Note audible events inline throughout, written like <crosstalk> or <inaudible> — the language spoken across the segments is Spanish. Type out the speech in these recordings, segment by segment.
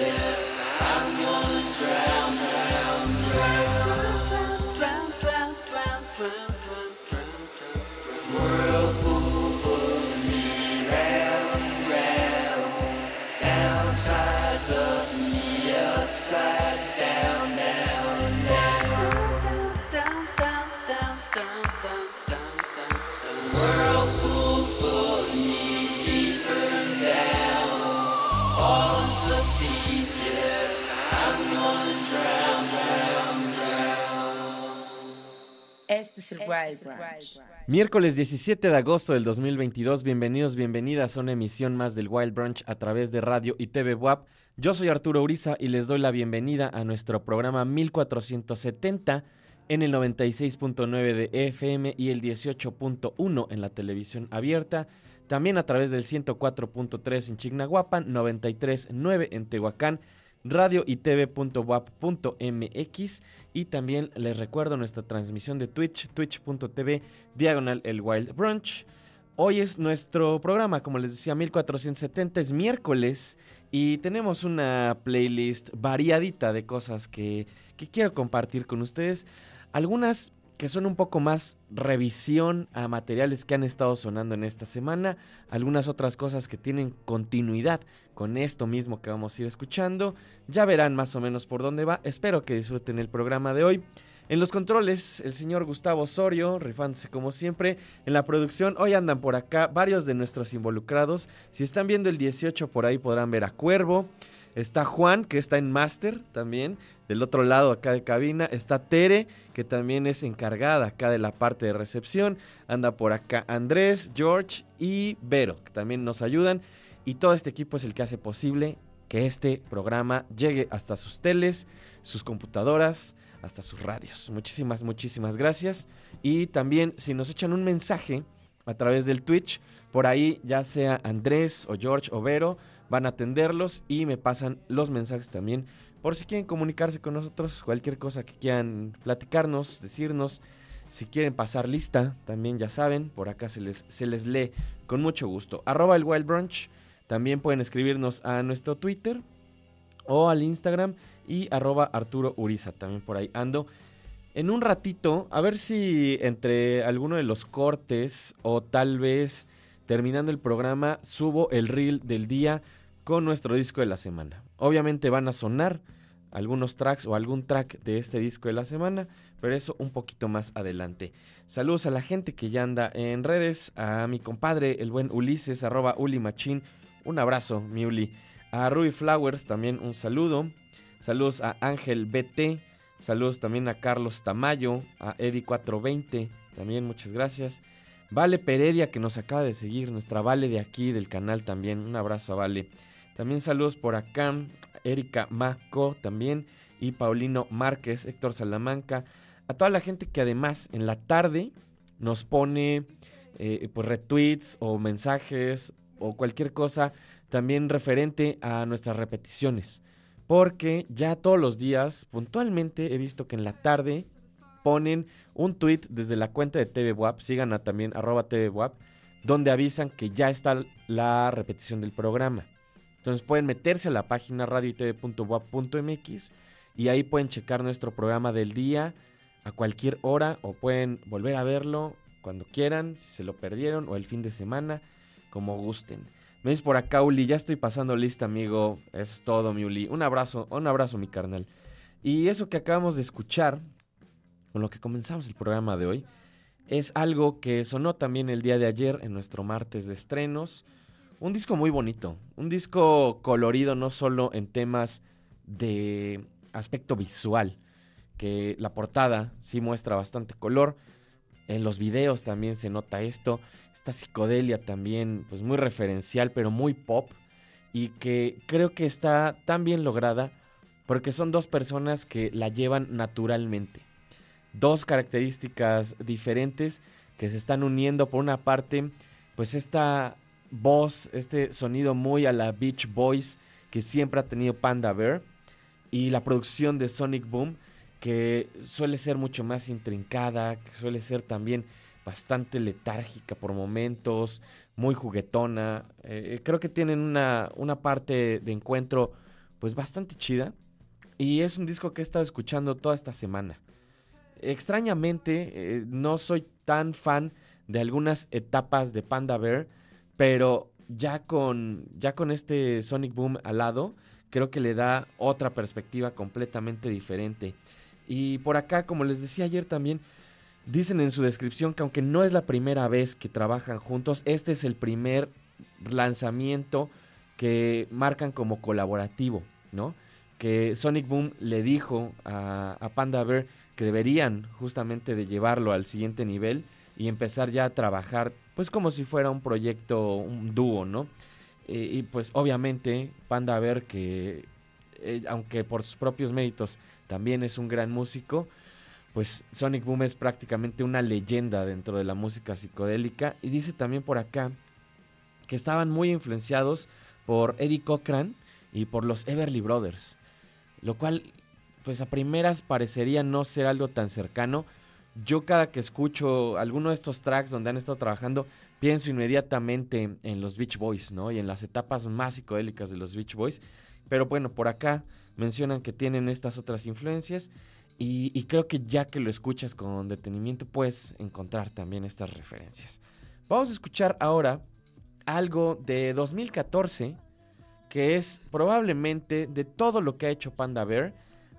Yes, I'm gonna drive. Miércoles 17 de agosto del 2022, bienvenidos, bienvenidas a una emisión más del Wild Branch a través de radio y TV WAP. Yo soy Arturo Uriza y les doy la bienvenida a nuestro programa 1470 en el 96.9 de FM y el 18.1 en la televisión abierta. También a través del 104.3 en Chignahuapan, 93.9 en Tehuacán, radio y tv.wap.mx y también les recuerdo nuestra transmisión de Twitch, twitch.tv diagonal el Wild Brunch. Hoy es nuestro programa, como les decía, 1470 es miércoles y tenemos una playlist variadita de cosas que, que quiero compartir con ustedes. Algunas que son un poco más revisión a materiales que han estado sonando en esta semana, algunas otras cosas que tienen continuidad con esto mismo que vamos a ir escuchando, ya verán más o menos por dónde va, espero que disfruten el programa de hoy. En los controles, el señor Gustavo Osorio, rifándose como siempre. En la producción, hoy andan por acá varios de nuestros involucrados. Si están viendo el 18 por ahí podrán ver a Cuervo. Está Juan, que está en Master también, del otro lado acá de cabina. Está Tere, que también es encargada acá de la parte de recepción. Anda por acá Andrés, George y Vero, que también nos ayudan. Y todo este equipo es el que hace posible que este programa llegue hasta sus teles, sus computadoras, hasta sus radios. Muchísimas, muchísimas gracias. Y también si nos echan un mensaje a través del Twitch, por ahí ya sea Andrés o George o Vero, van a atenderlos y me pasan los mensajes también por si quieren comunicarse con nosotros, cualquier cosa que quieran platicarnos, decirnos, si quieren pasar lista, también ya saben, por acá se les, se les lee con mucho gusto. Arroba el Wild Brunch, también pueden escribirnos a nuestro Twitter o al Instagram y arroba Arturo Uriza, también por ahí ando. En un ratito, a ver si entre alguno de los cortes o tal vez terminando el programa subo el reel del día nuestro disco de la semana. Obviamente van a sonar algunos tracks o algún track de este disco de la semana, pero eso un poquito más adelante. Saludos a la gente que ya anda en redes, a mi compadre, el buen Ulises, arroba Uli Machín, un abrazo, mi Uli. A Ruby Flowers también un saludo. Saludos a Ángel BT, saludos también a Carlos Tamayo, a Eddie420, también muchas gracias. Vale Peredia que nos acaba de seguir, nuestra Vale de aquí del canal también, un abrazo a Vale. También saludos por acá, Erika Maco también y Paulino Márquez, Héctor Salamanca, a toda la gente que además en la tarde nos pone eh, pues retweets o mensajes o cualquier cosa también referente a nuestras repeticiones. Porque ya todos los días, puntualmente, he visto que en la tarde ponen un tweet desde la cuenta de TV WAP, sigan a también arroba TV WAP, donde avisan que ya está la repetición del programa. Entonces pueden meterse a la página radioitv.wap.mx y ahí pueden checar nuestro programa del día a cualquier hora o pueden volver a verlo cuando quieran, si se lo perdieron o el fin de semana, como gusten. Me dice por acá, Uli, ya estoy pasando lista, amigo. Eso es todo, mi Uli. Un abrazo, un abrazo, mi carnal. Y eso que acabamos de escuchar, con lo que comenzamos el programa de hoy, es algo que sonó también el día de ayer en nuestro martes de estrenos. Un disco muy bonito, un disco colorido no solo en temas de aspecto visual, que la portada sí muestra bastante color, en los videos también se nota esto, esta psicodelia también pues muy referencial pero muy pop y que creo que está tan bien lograda porque son dos personas que la llevan naturalmente. Dos características diferentes que se están uniendo por una parte pues esta voz, este sonido muy a la Beach Boys que siempre ha tenido Panda Bear y la producción de Sonic Boom que suele ser mucho más intrincada, que suele ser también bastante letárgica por momentos, muy juguetona. Eh, creo que tienen una, una parte de encuentro pues bastante chida y es un disco que he estado escuchando toda esta semana. Extrañamente eh, no soy tan fan de algunas etapas de Panda Bear, pero ya con, ya con este Sonic Boom al lado, creo que le da otra perspectiva completamente diferente. Y por acá, como les decía ayer también, dicen en su descripción que aunque no es la primera vez que trabajan juntos, este es el primer lanzamiento que marcan como colaborativo, ¿no? que Sonic Boom le dijo a, a Panda Bear que deberían justamente de llevarlo al siguiente nivel y empezar ya a trabajar pues como si fuera un proyecto, un dúo, ¿no? Y pues obviamente Panda Bear que eh, aunque por sus propios méritos también es un gran músico, pues Sonic Boom es prácticamente una leyenda dentro de la música psicodélica y dice también por acá que estaban muy influenciados por Eddie Cochran y por los Everly Brothers, lo cual pues a primeras parecería no ser algo tan cercano. Yo cada que escucho alguno de estos tracks donde han estado trabajando, pienso inmediatamente en los Beach Boys, ¿no? Y en las etapas más psicodélicas de los Beach Boys. Pero bueno, por acá mencionan que tienen estas otras influencias y, y creo que ya que lo escuchas con detenimiento puedes encontrar también estas referencias. Vamos a escuchar ahora algo de 2014 que es probablemente de todo lo que ha hecho Panda Bear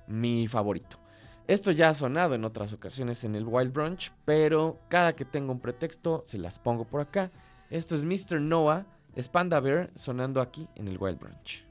mi favorito. Esto ya ha sonado en otras ocasiones en el Wild Brunch, pero cada que tengo un pretexto se las pongo por acá. Esto es Mr. Noah, es Panda Bear sonando aquí en el Wild Brunch.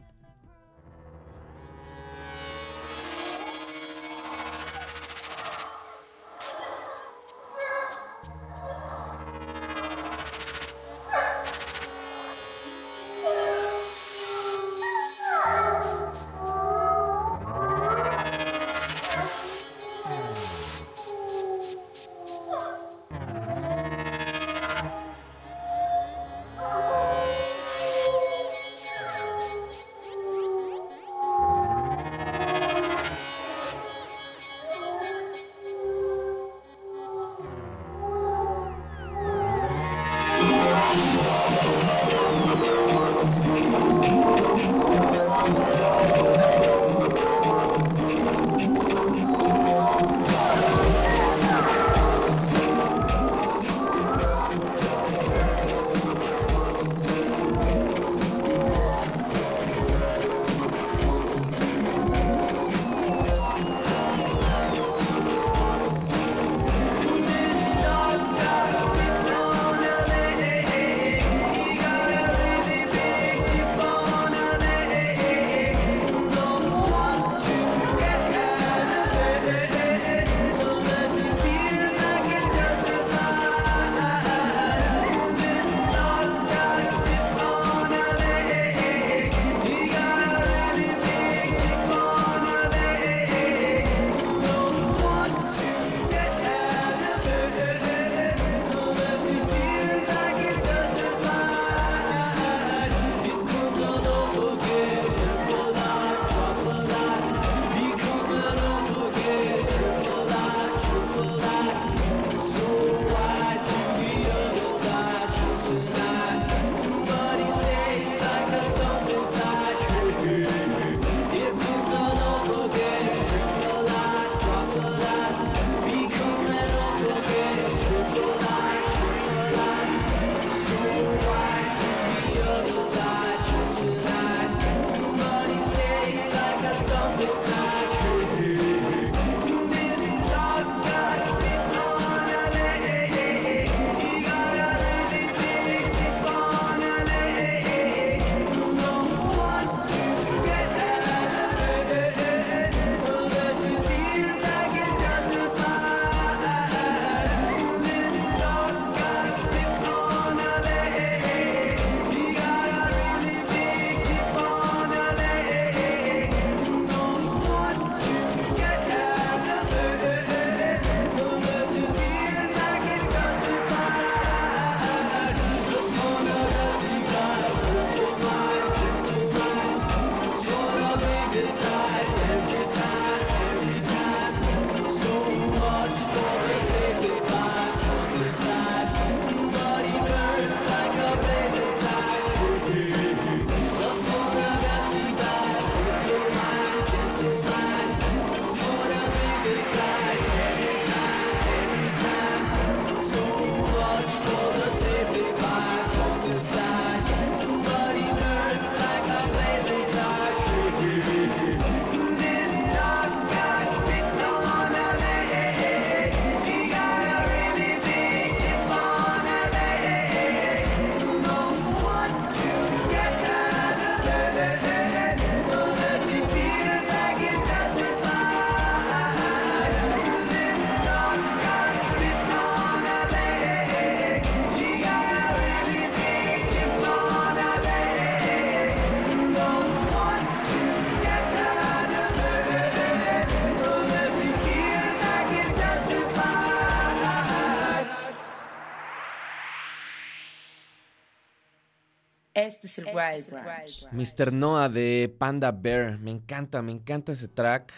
Es el Wild Branch. Mr. Noah de Panda Bear. Me encanta, me encanta ese track.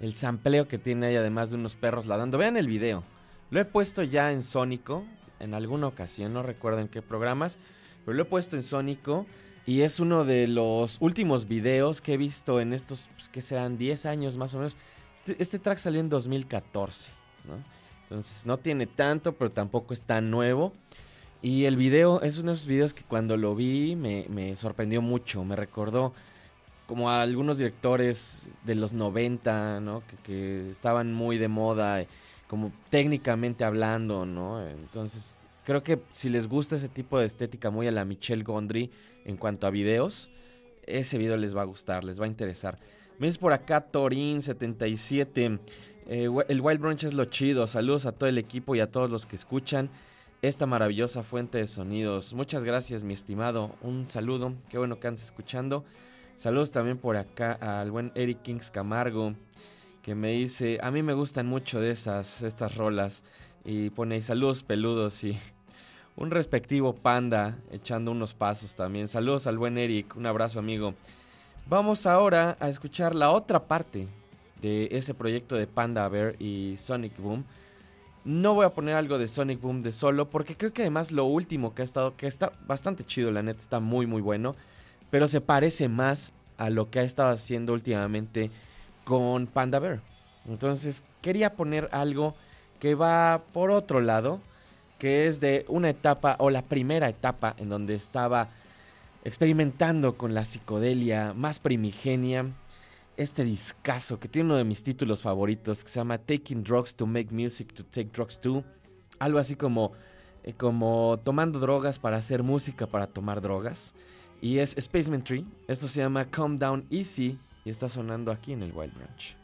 El sampleo que tiene ahí, además de unos perros ladrando. Vean el video. Lo he puesto ya en Sónico. En alguna ocasión, no recuerdo en qué programas. Pero lo he puesto en Sónico. Y es uno de los últimos videos que he visto en estos, pues, que serán 10 años más o menos. Este, este track salió en 2014, ¿no? Entonces no tiene tanto, pero tampoco es tan nuevo. Y el video es uno de esos videos que cuando lo vi me, sorprendió mucho. Me recordó como a algunos directores de los 90, ¿no? Que, que estaban muy de moda, eh, como técnicamente hablando, ¿no? Entonces creo que si les gusta ese tipo de estética muy a la Michelle Gondry en cuanto a videos, ese video les va a gustar, les va a interesar. Ves por acá Torin77. Eh, el Wild Brunch es lo chido. Saludos a todo el equipo y a todos los que escuchan esta maravillosa fuente de sonidos. Muchas gracias, mi estimado. Un saludo. Qué bueno que andes escuchando. Saludos también por acá al buen Eric Kings Camargo, que me dice, a mí me gustan mucho de esas, estas rolas. Y pone ahí saludos peludos y un respectivo panda echando unos pasos también. Saludos al buen Eric, un abrazo amigo. Vamos ahora a escuchar la otra parte de ese proyecto de Panda Bear y Sonic Boom. No voy a poner algo de Sonic Boom de solo porque creo que además lo último que ha estado, que está bastante chido, la neta, está muy muy bueno, pero se parece más a lo que ha estado haciendo últimamente con Panda Bear. Entonces quería poner algo que va por otro lado, que es de una etapa o la primera etapa en donde estaba experimentando con la psicodelia más primigenia este discazo que tiene uno de mis títulos favoritos que se llama Taking Drugs to Make Music to Take Drugs To. Algo así como, eh, como tomando drogas para hacer música para tomar drogas. Y es Spaceman Tree. Esto se llama Calm Down Easy y está sonando aquí en el Wild Branch.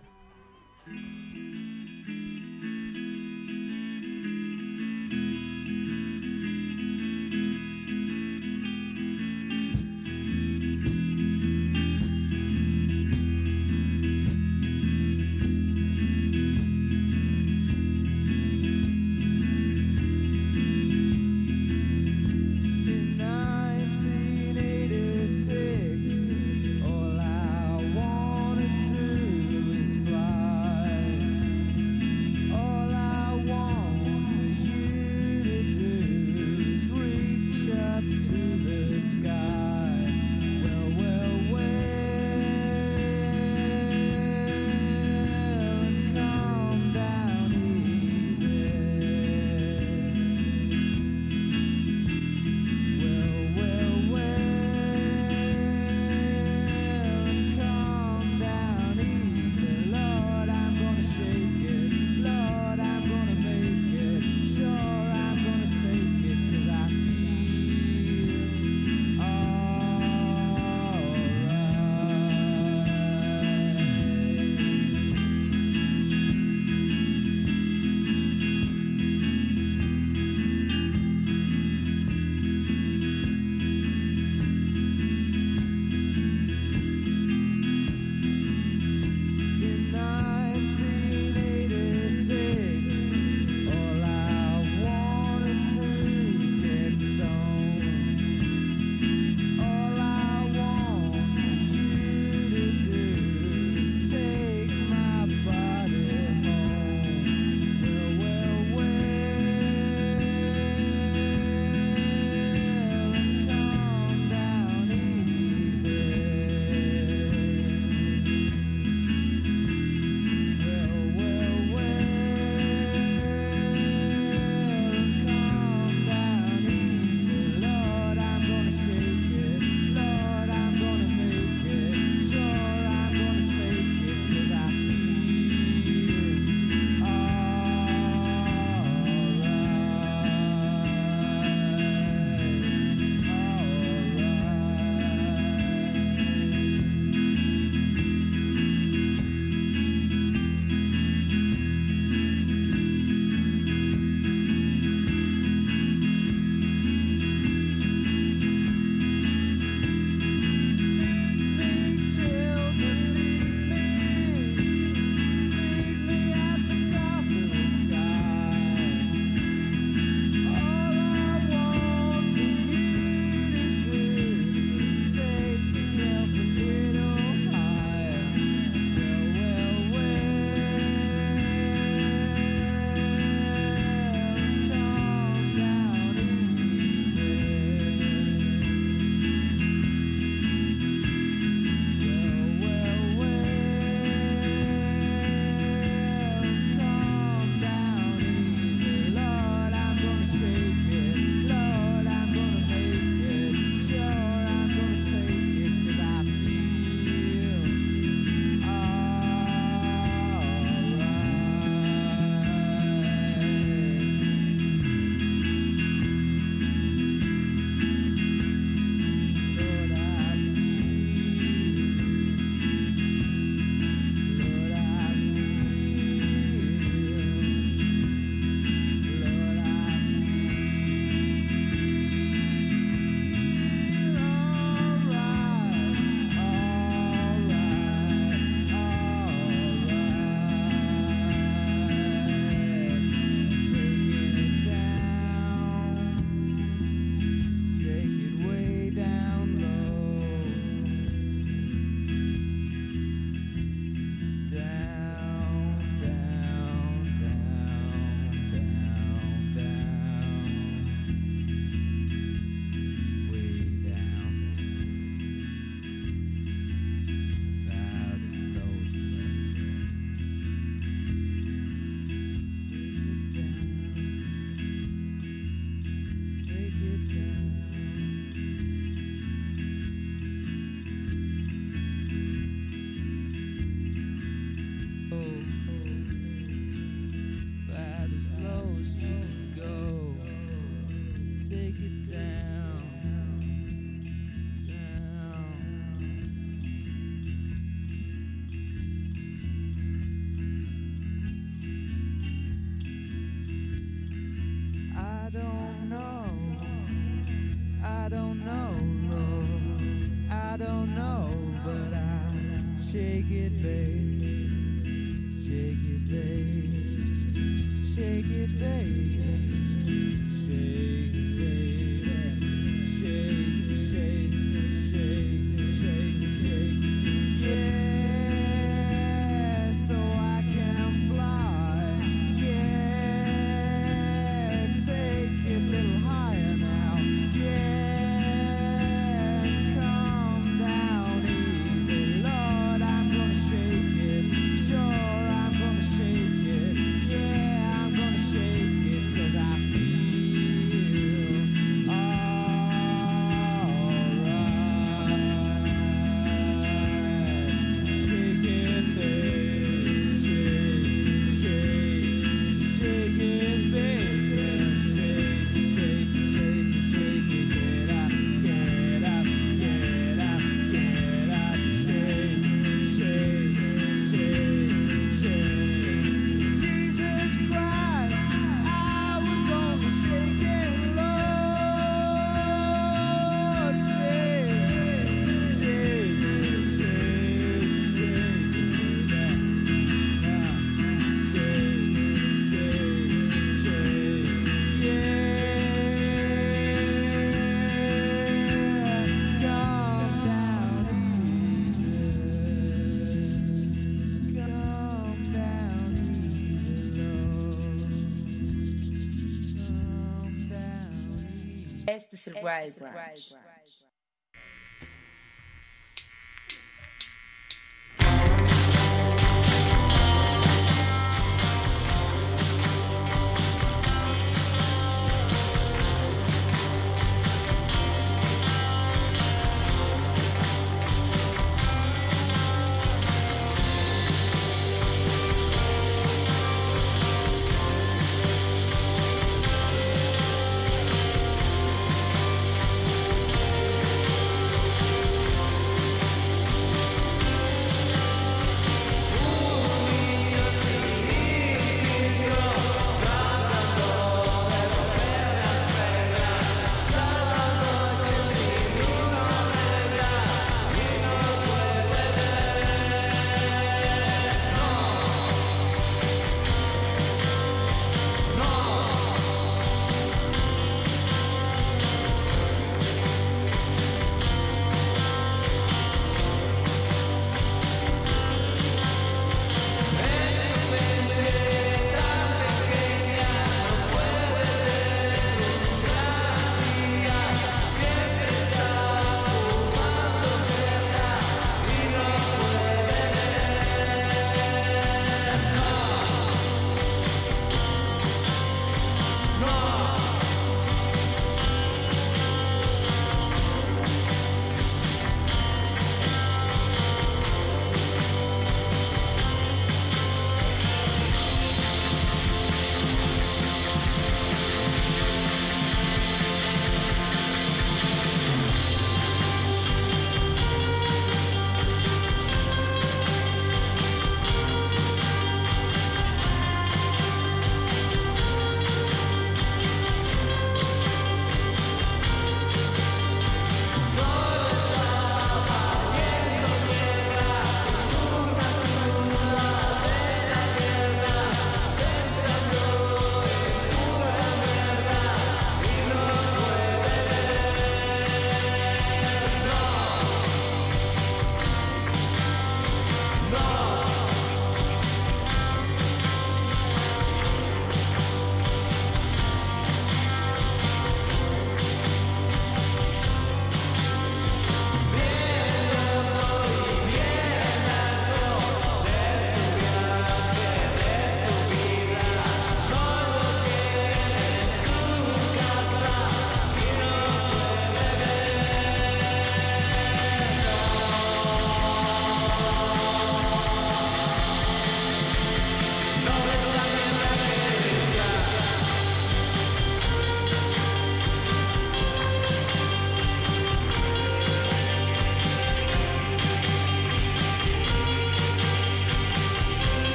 Easy. Este es el Wild Branch.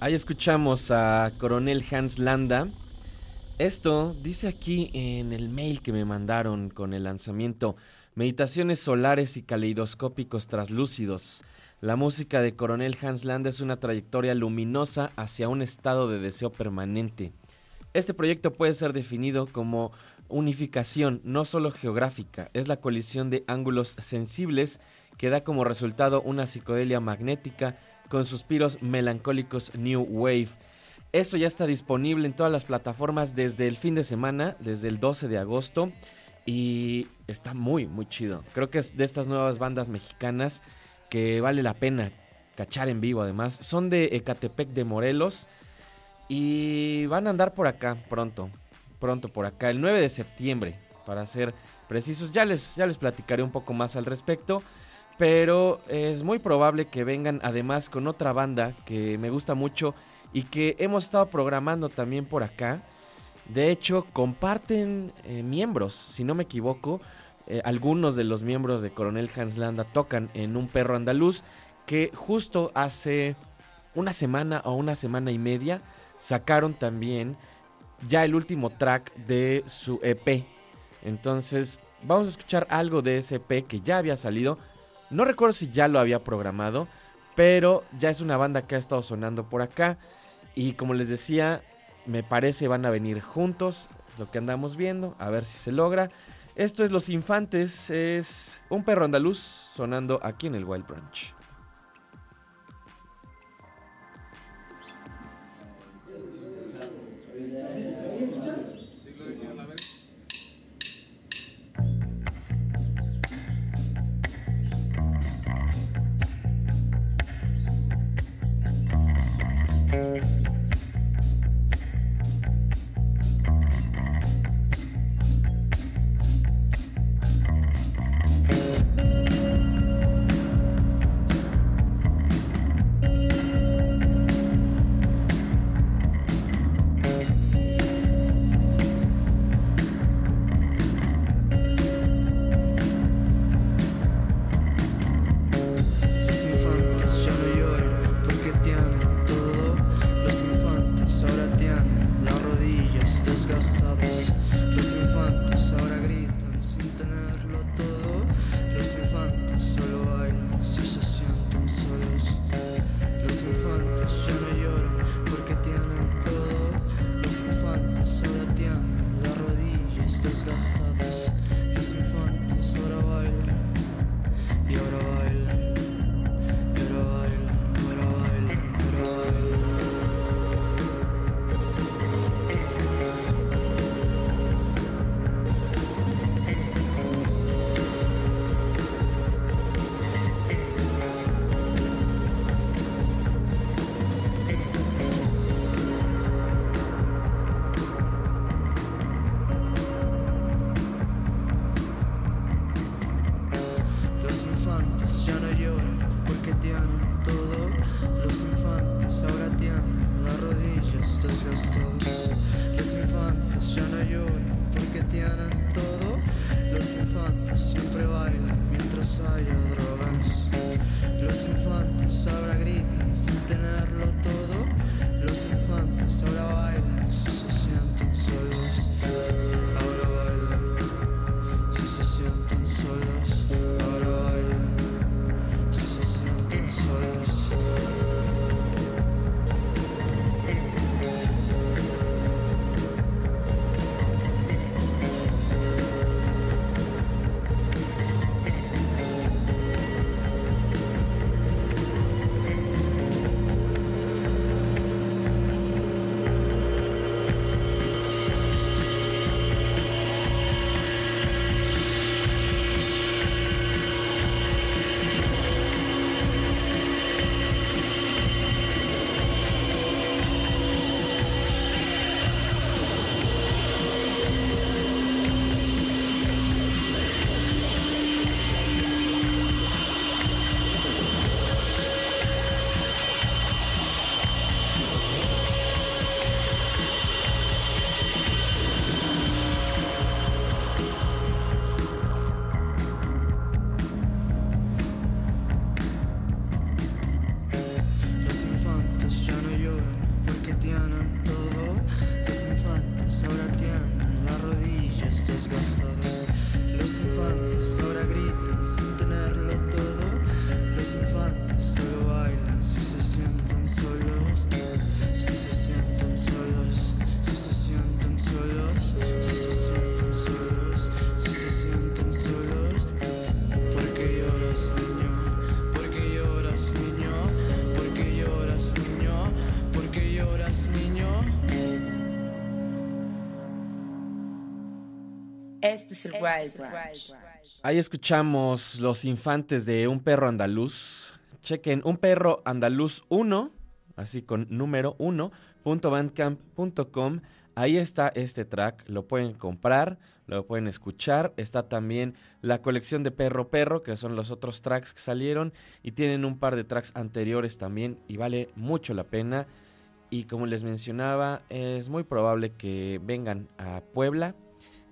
Ahí escuchamos a Coronel Hans Landa. Esto dice aquí en el mail que me mandaron con el lanzamiento Meditaciones solares y caleidoscópicos traslúcidos. La música de Coronel Hans Landa es una trayectoria luminosa hacia un estado de deseo permanente. Este proyecto puede ser definido como unificación, no solo geográfica, es la colisión de ángulos sensibles que da como resultado una psicodelia magnética con suspiros melancólicos New Wave. Esto ya está disponible en todas las plataformas desde el fin de semana, desde el 12 de agosto. Y está muy, muy chido. Creo que es de estas nuevas bandas mexicanas que vale la pena cachar en vivo además. Son de Ecatepec de Morelos y van a andar por acá pronto. Pronto por acá, el 9 de septiembre, para ser precisos. Ya les, ya les platicaré un poco más al respecto. Pero es muy probable que vengan además con otra banda que me gusta mucho y que hemos estado programando también por acá. De hecho, comparten eh, miembros, si no me equivoco. eh, algunos de los miembros de Coronel Hans Landa tocan en Un Perro Andaluz que justo hace una semana o una semana y media sacaron también ya el último track de su EP. Entonces, vamos a escuchar algo de ese EP que ya había salido. No recuerdo si ya lo había programado, pero ya es una banda que ha estado sonando por acá. Y como les decía, me parece van a venir juntos, lo que andamos viendo, a ver si se logra. Esto es Los Infantes, es un perro andaluz sonando aquí en el Wild Branch. Los It's disgusting. Wild. Ahí escuchamos los infantes de Un Perro Andaluz. Chequen Un Perro Andaluz 1, así con número 1, punto bandcamp.com. Ahí está este track, lo pueden comprar, lo pueden escuchar. Está también la colección de Perro Perro, que son los otros tracks que salieron. Y tienen un par de tracks anteriores también y vale mucho la pena. Y como les mencionaba, es muy probable que vengan a Puebla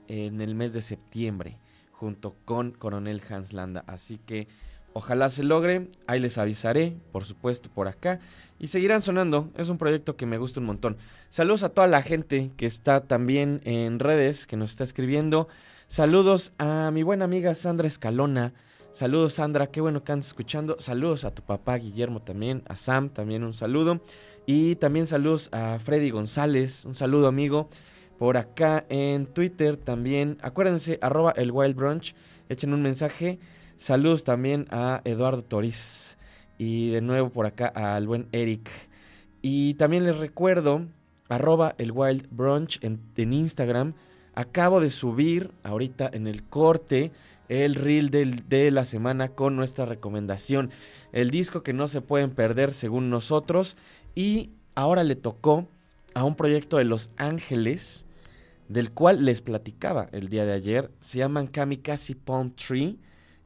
en el mes de septiembre junto con Coronel Hans Landa. Así que ojalá se logre, ahí les avisaré, por supuesto, por acá. Y seguirán sonando, es un proyecto que me gusta un montón. Saludos a toda la gente que está también en redes, que nos está escribiendo. Saludos a mi buena amiga Sandra Escalona. Saludos Sandra, qué bueno que andas escuchando. Saludos a tu papá Guillermo también, a Sam también un saludo. Y también saludos a Freddy González, un saludo amigo por acá en Twitter también. Acuérdense, arroba el Wild Brunch. Echen un mensaje. Saludos también a Eduardo Toriz. Y de nuevo por acá al buen Eric. Y también les recuerdo, arroba el Wild Brunch en, en Instagram. Acabo de subir ahorita en el corte el reel del- de la semana con nuestra recomendación. El disco que no se pueden perder según nosotros. Y ahora le tocó a un proyecto de Los Ángeles, del cual les platicaba el día de ayer. Se llaman Kamikaze Palm Tree.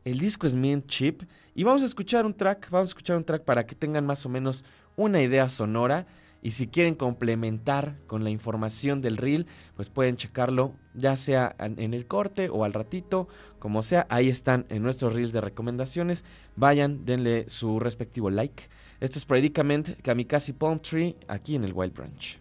El disco es Mint Chip. Y vamos a escuchar un track, vamos a escuchar un track para que tengan más o menos una idea sonora. Y si quieren complementar con la información del reel, pues pueden checarlo ya sea en en el corte o al ratito, como sea. Ahí están en nuestros reels de recomendaciones. Vayan, denle su respectivo like. Esto es Predicament Kamikaze Palm Tree aquí en el Wild Branch.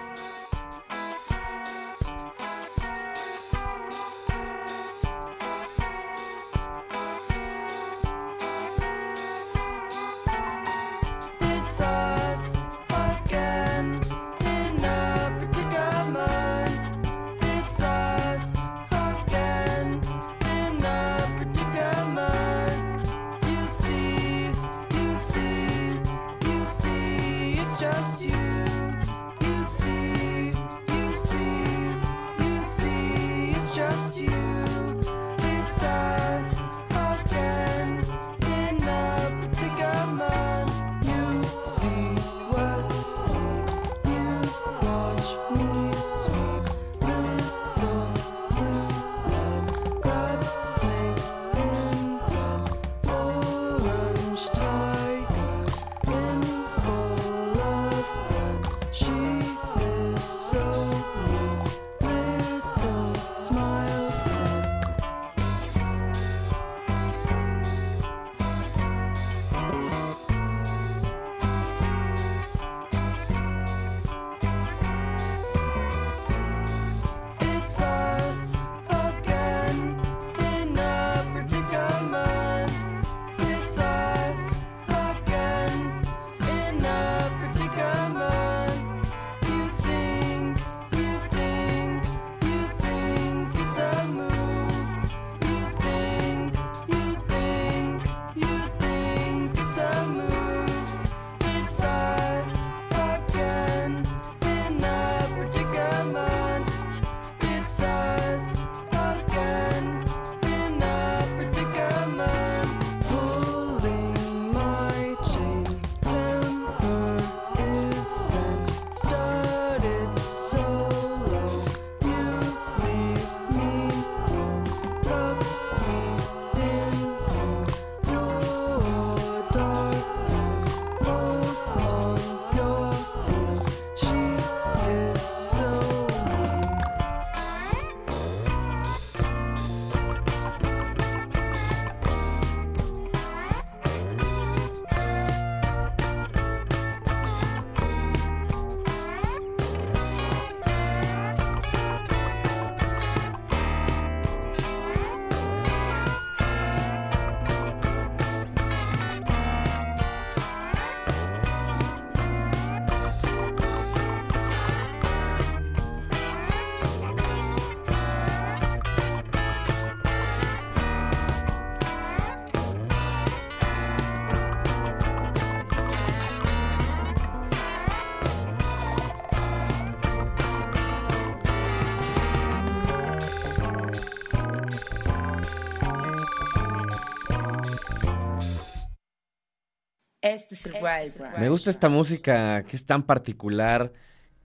es el Wild Brunch. Me gusta esta música que es tan particular,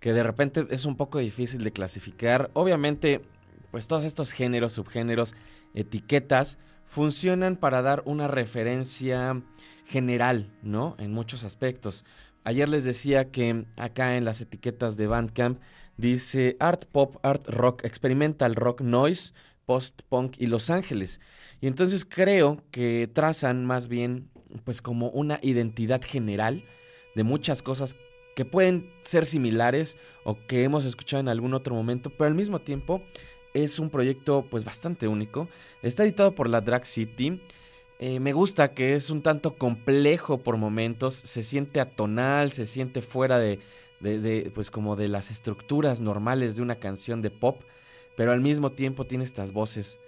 que de repente es un poco difícil de clasificar. Obviamente, pues todos estos géneros, subgéneros, etiquetas, funcionan para dar una referencia general, ¿no? En muchos aspectos. Ayer les decía que acá en las etiquetas de Bandcamp dice art pop, art rock, experimental rock, noise, post-punk y Los Ángeles. Y entonces creo que trazan más bien pues como una identidad general de muchas cosas que pueden ser similares o que hemos escuchado en algún otro momento, pero al mismo tiempo es un proyecto pues bastante único. Está editado por la Drag City. Eh, me gusta que es un tanto complejo por momentos, se siente atonal, se siente fuera de, de- pues como de las estructuras normales de una canción de pop, pero al mismo tiempo tiene estas voces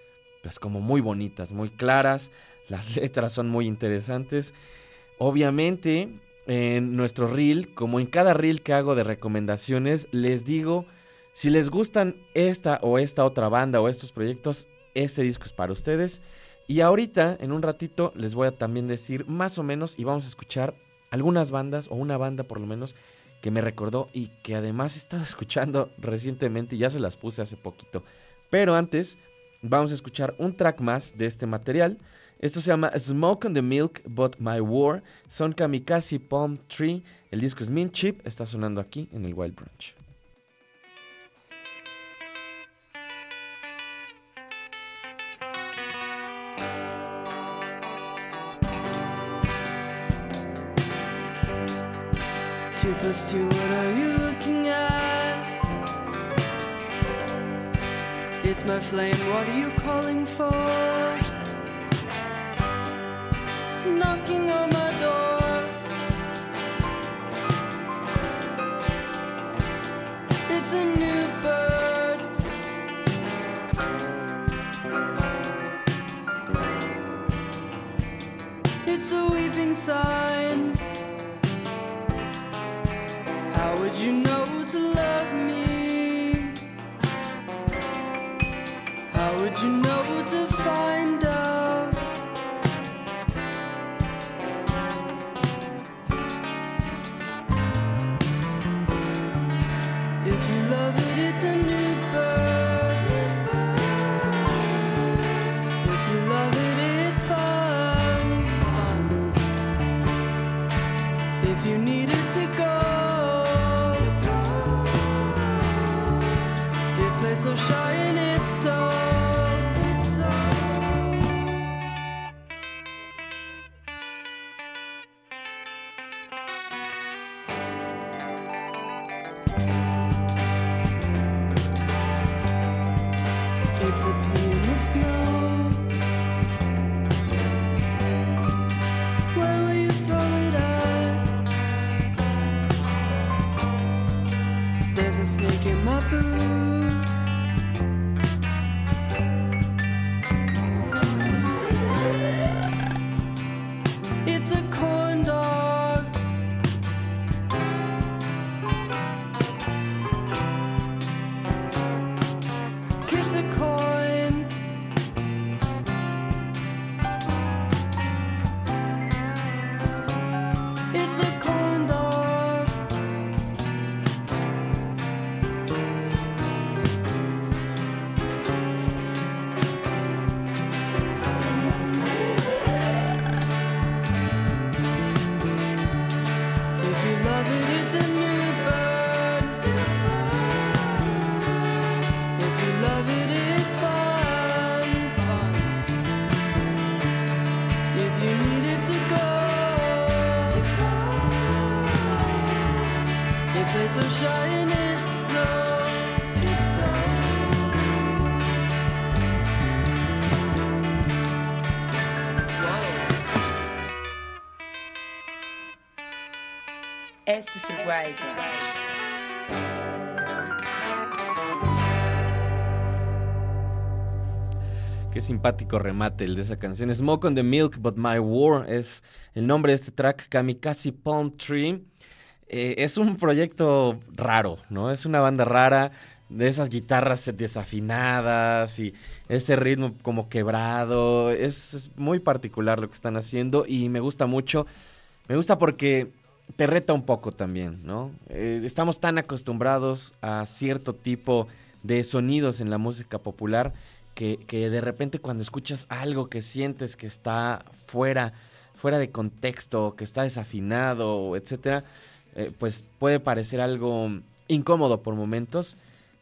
pues como muy bonitas, muy claras, las <laughs> letras son muy interesantes. Obviamente, en nuestro reel, como en cada reel que hago de recomendaciones, les digo, si les gustan esta o esta otra banda o estos proyectos, este disco es para ustedes. Y ahorita, en un ratito, les voy a también decir más o menos y vamos a escuchar algunas bandas o una banda por lo menos que me recordó y que además he estado <laughs> escuchando recientemente ya se las puse hace poquito. Pero antes, vamos a escuchar un track más de este material. Esto se llama Smoke on the Milk But My War. Son Kamikaze Palm Tree. El disco es Mint Chip. Está sonando aquí en el Wild Brunch. Two plus two, what are you looking at? It's my flame, what are you calling for? Sign. How would you know Este es el. Qué simpático remate el de esa canción. Smoke on the Milk, But My War es el nombre de este track, Kamikaze Palm Tree. Eh, es un proyecto raro, ¿no? Es una banda rara, de esas guitarras desafinadas y ese ritmo como quebrado. Es muy particular lo que están haciendo y me gusta mucho. Me gusta porque te reta un poco también, ¿no? Eh, estamos tan acostumbrados a cierto tipo de sonidos en la música popular que, que de repente cuando escuchas algo que sientes que está fuera, fuera de contexto, que está desafinado, etcétera, eh, pues puede parecer algo incómodo por momentos,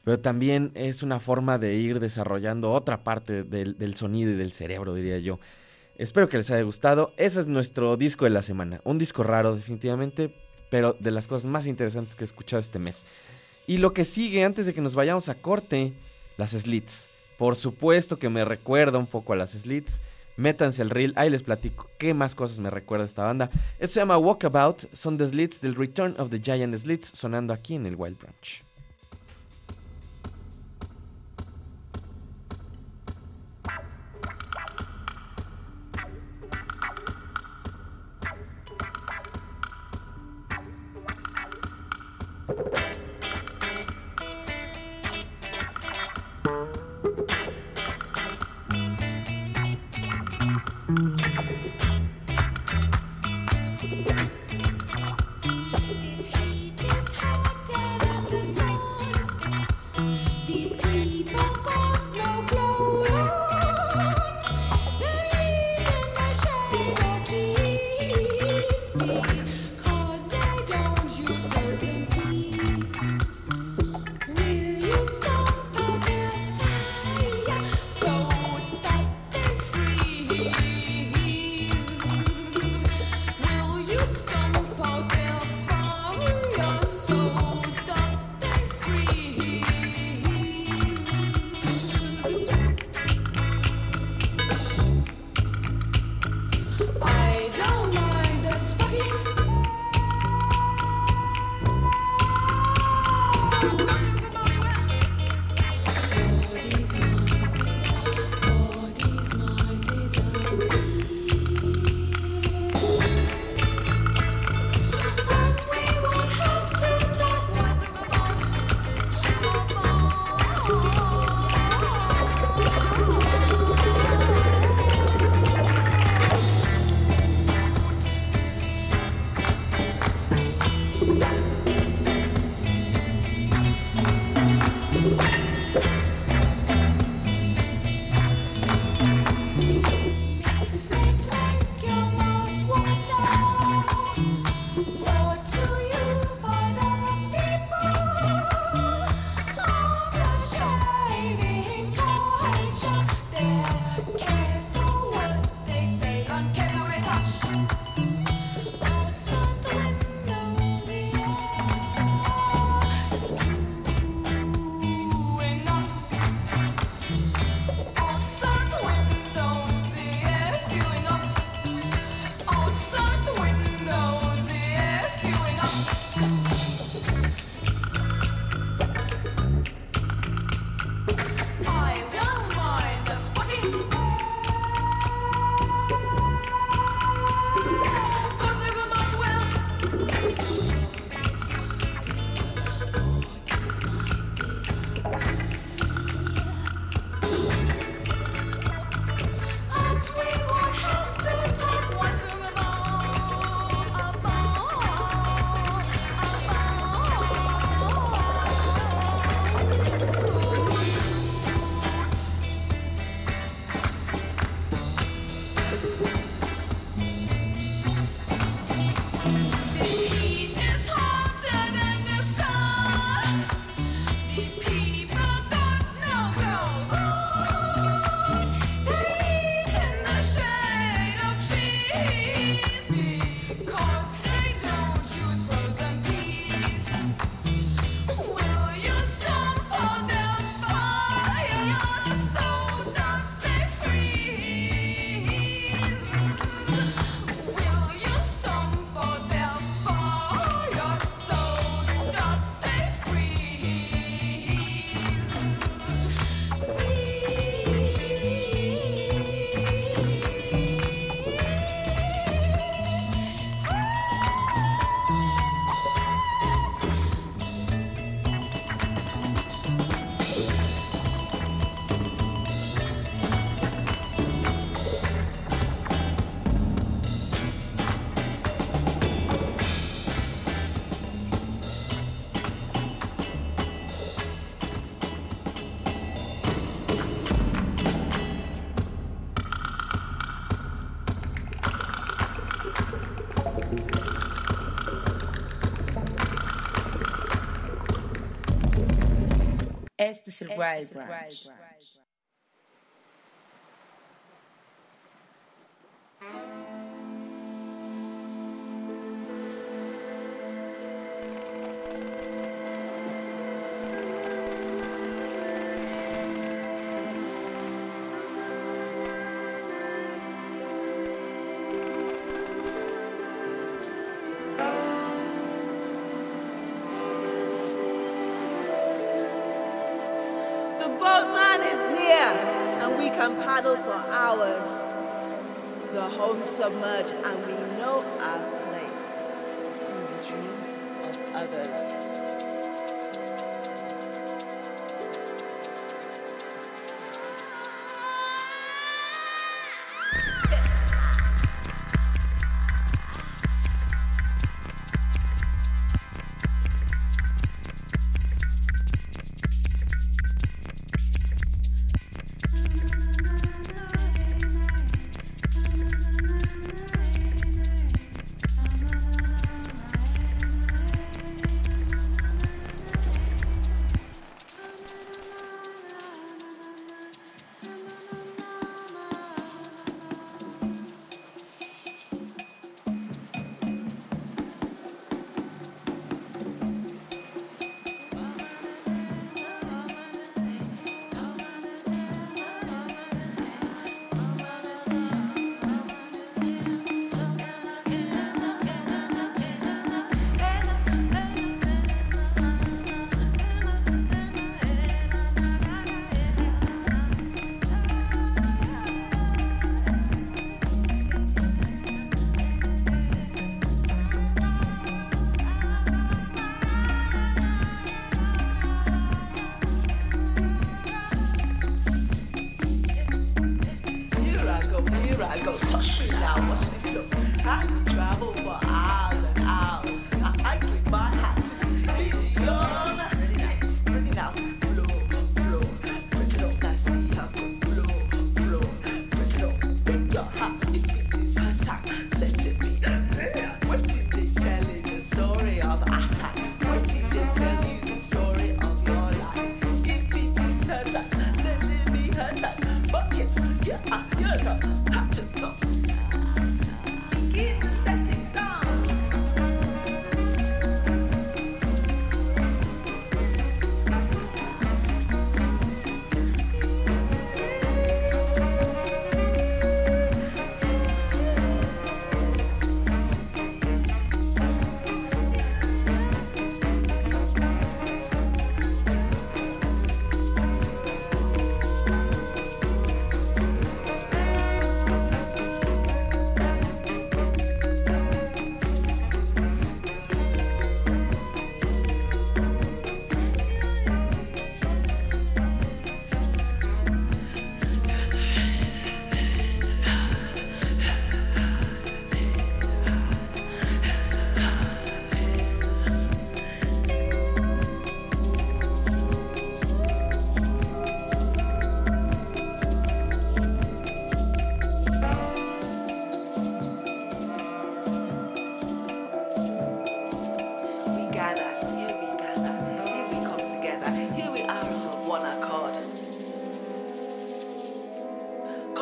pero también es una forma de ir desarrollando otra parte del, del sonido y del cerebro, diría yo. Espero que les haya gustado. Ese es nuestro disco de la semana. Un disco raro, definitivamente, pero de las cosas más interesantes que he escuchado este mes. Y lo que sigue, antes de que nos vayamos a corte, las slits. Por supuesto que me recuerda un poco a las slits. Métanse al reel, ahí les platico qué más cosas me recuerda esta banda. Esto se llama Walkabout, son The Slits del Return of the Giant Slits, sonando aquí en el Wild Branch. Este es el Wild submerge and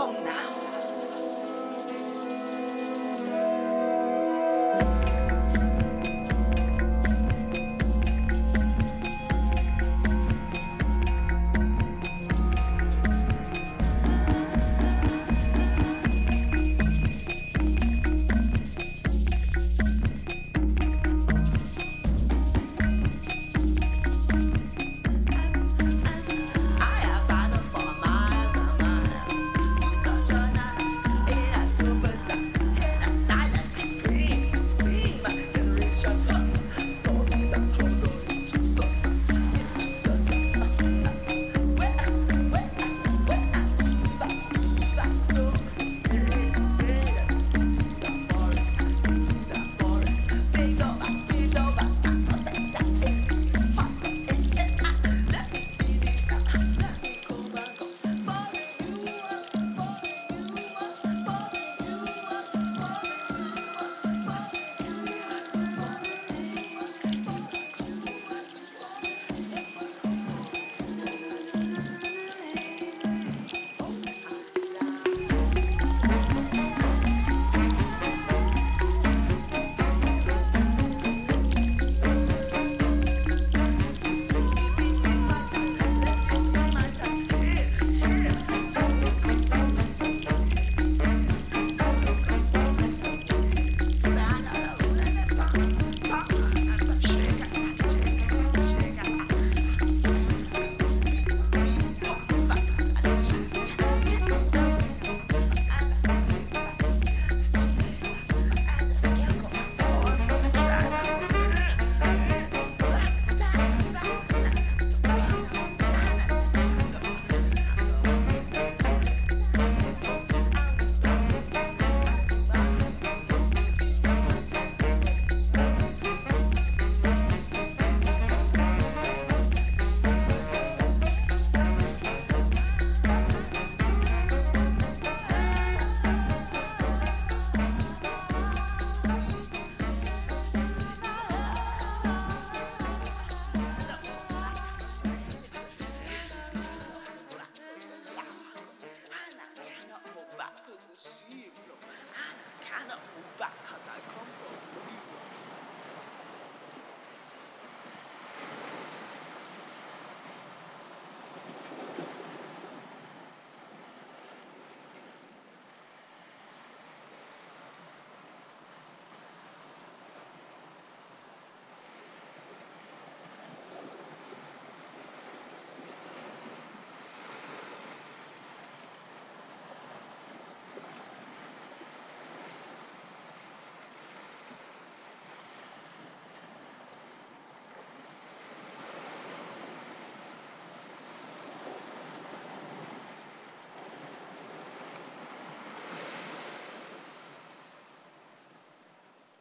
home now.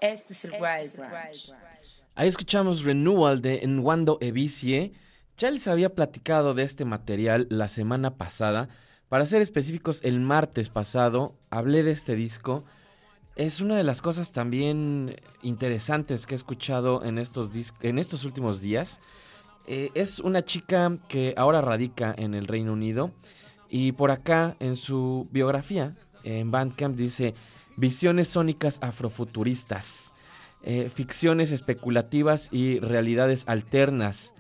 Este es el Wild Branch. Ahí escuchamos Renewal de Enwando Evicie. Ya les había platicado de este material la semana pasada. Para ser específicos, el martes pasado hablé de este disco. Es una de las cosas también interesantes que he escuchado en estos, dis- en estos últimos días. Eh, es una chica que ahora radica en el Reino Unido y por acá en su biografía en Bandcamp dice visiones sónicas afrofuturistas, eh, ficciones especulativas y realidades alternas,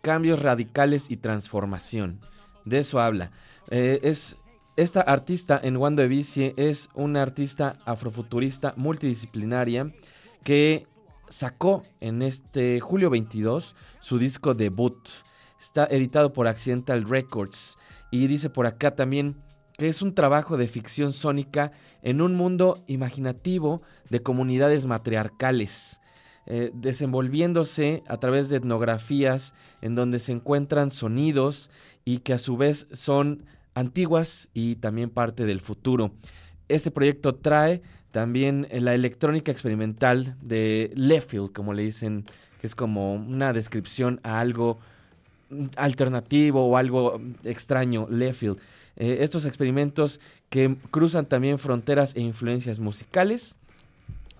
cambios radicales y transformación. De eso habla. Eh, es esta artista en Wando Evicie es una artista afrofuturista multidisciplinaria que sacó en este julio 22 su disco debut. Está editado por Accidental Records y dice por acá también que es un trabajo de ficción sónica en un mundo imaginativo de comunidades matriarcales, eh, desenvolviéndose a través de etnografías en donde se encuentran sonidos y que a su vez son antiguas y también parte del futuro. Este proyecto trae también eh, la electrónica experimental de Lefield, como le dicen, que es como una descripción a algo mm, alternativo o algo mm, extraño, Lefield. Eh, estos experimentos que cruzan también fronteras e influencias musicales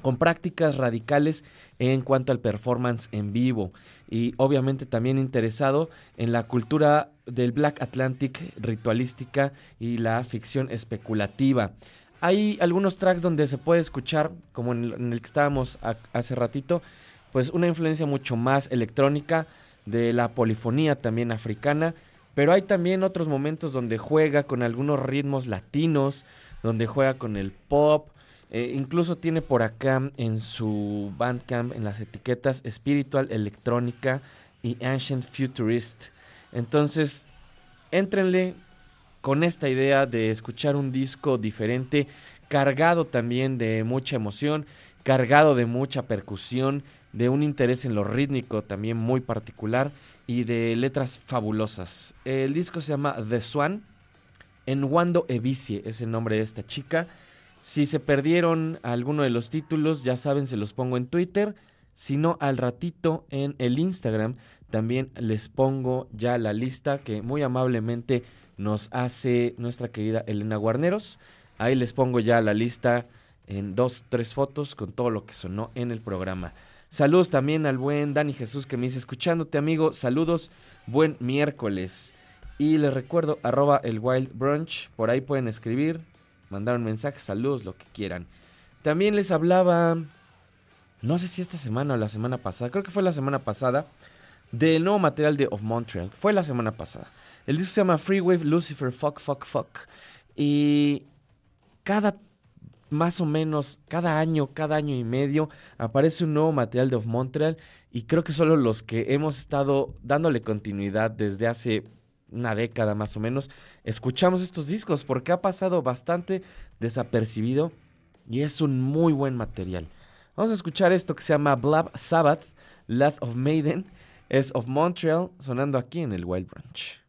con prácticas radicales en cuanto al performance en vivo y obviamente también interesado en la cultura del Black Atlantic ritualística y la ficción especulativa. Hay algunos tracks donde se puede escuchar, como en el, que estábamos a- hace ratito, pues una influencia mucho más electrónica de la polifonía también africana, pero hay también otros momentos donde juega con algunos ritmos latinos, donde juega con el pop, eh, incluso tiene por acá en su Bandcamp, en las etiquetas Spiritual Electrónica y Ancient Futurist. Entonces, éntrenle con esta idea de escuchar un disco diferente, cargado también de mucha emoción, cargado de mucha percusión, de un interés en lo rítmico también muy particular y de letras fabulosas. El disco se llama The Swan. En Wando Evicie es el nombre de esta chica. Si se perdieron alguno de los títulos, ya saben, se los pongo en Twitter. Si no, al ratito en el Instagram también les pongo ya la lista que muy amablemente nos hace nuestra querida Elena Guarneros. Ahí les pongo ya la lista en dos, tres fotos con todo lo que sonó en el programa. Saludos también al buen Dani Jesús que me dice, escuchándote amigo, saludos, buen miércoles. Y les recuerdo, arroba el Wild Brunch, por ahí pueden escribir, mandar un mensaje, saludos, lo que quieran. También les hablaba, no sé si esta semana o la semana pasada, creo que fue la semana pasada, del nuevo material de Of Montreal. Fue la semana pasada. El disco se llama Freewave Lucifer Fuck Fuck Fuck. Y cada, más o menos, cada año, cada año y medio, aparece un nuevo material de Of Montreal. Y creo que solo los que hemos estado dándole continuidad desde hace una década más o menos, escuchamos estos discos porque ha pasado bastante desapercibido y es un muy buen material. Vamos a escuchar esto que se llama Blab Sabbath, Last of Maiden, es of Montreal, sonando aquí en el Wild Branch.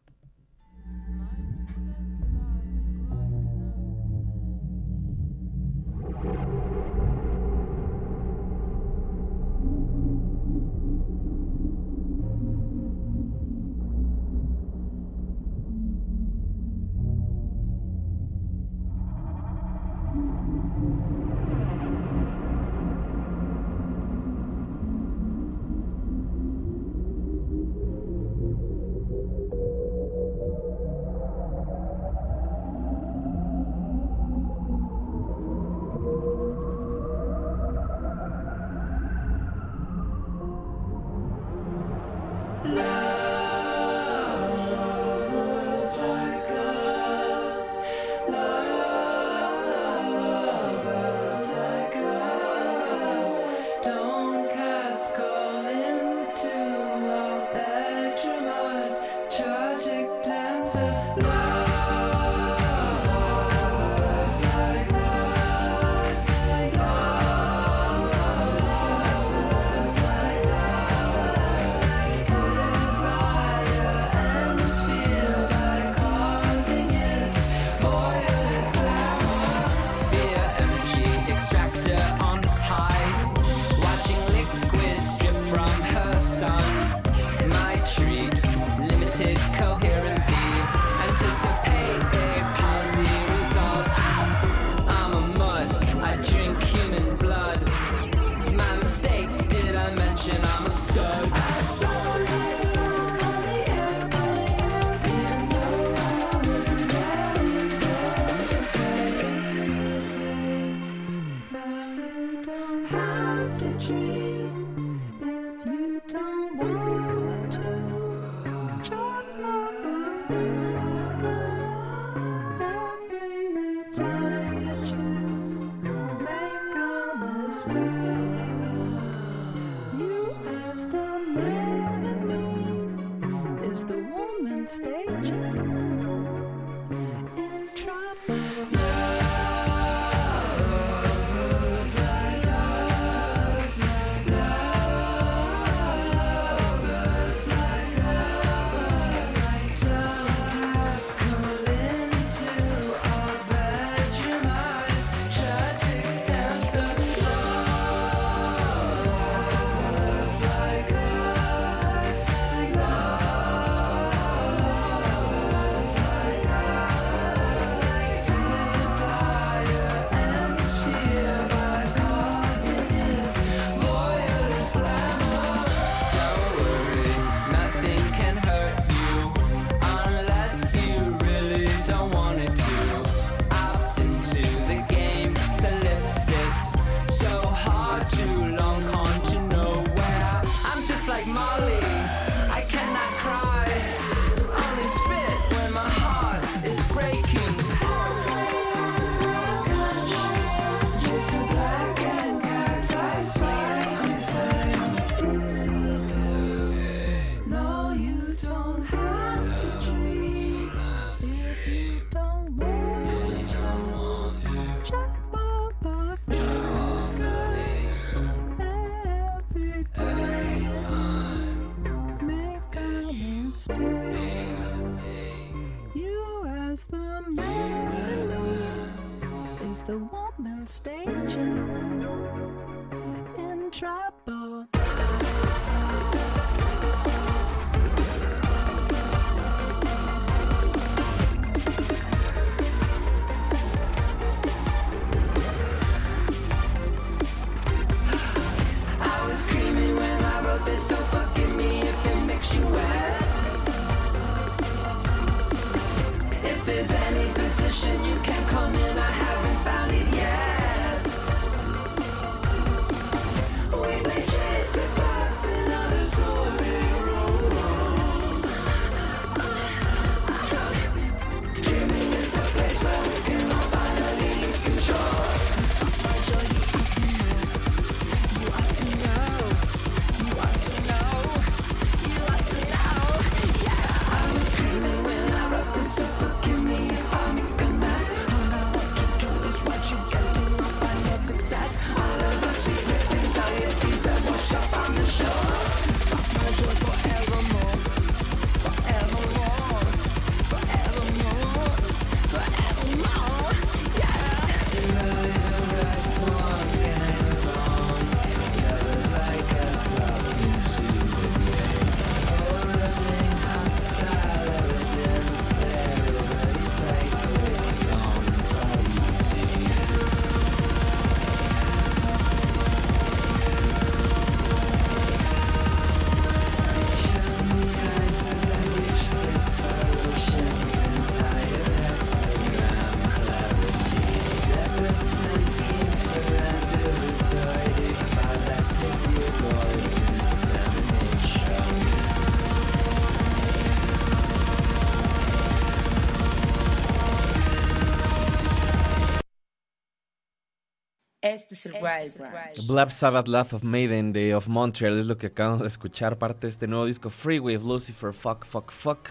Este es el Wild Branch. Black Sabbath Laugh of Maiden de Of Montreal es lo que acabamos de escuchar, parte de este nuevo disco Freeway of Lucifer, Fuck, Fuck, Fuck.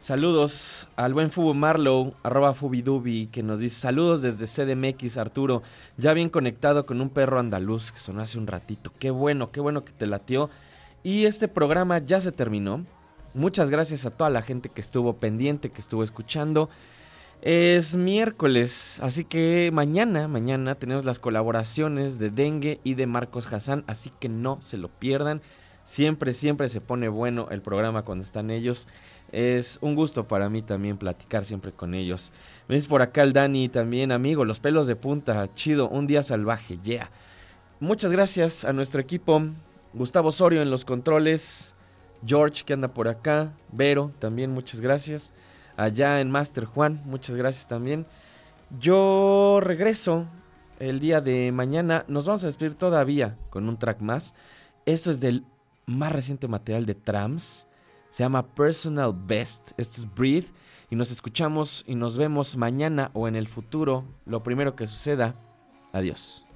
Saludos al buen Fubu Marlow, arroba Fubidubi, que nos dice saludos desde CDMX, Arturo, ya bien conectado con un perro andaluz que sonó hace un ratito. Qué bueno, qué bueno que te latió. Y este programa ya se terminó. Muchas gracias a toda la gente que estuvo pendiente, que estuvo escuchando. Es miércoles, así que mañana, mañana tenemos las colaboraciones de Dengue y de Marcos Hassan, así que no se lo pierdan. Siempre, siempre se pone bueno el programa cuando están ellos. Es un gusto para mí también platicar siempre con ellos. Ves por acá el Dani también, amigo, los pelos de punta, chido, un día salvaje, yeah. Muchas gracias a nuestro equipo, Gustavo Osorio en los controles, George que anda por acá, Vero también, muchas gracias. Allá en Master Juan, muchas gracias también. Yo regreso el día de mañana. Nos vamos a despedir todavía con un track más. Esto es del más reciente material de Trams. Se llama Personal Best. Esto es Breathe. Y nos escuchamos y nos vemos mañana o en el futuro. Lo primero que suceda. Adiós.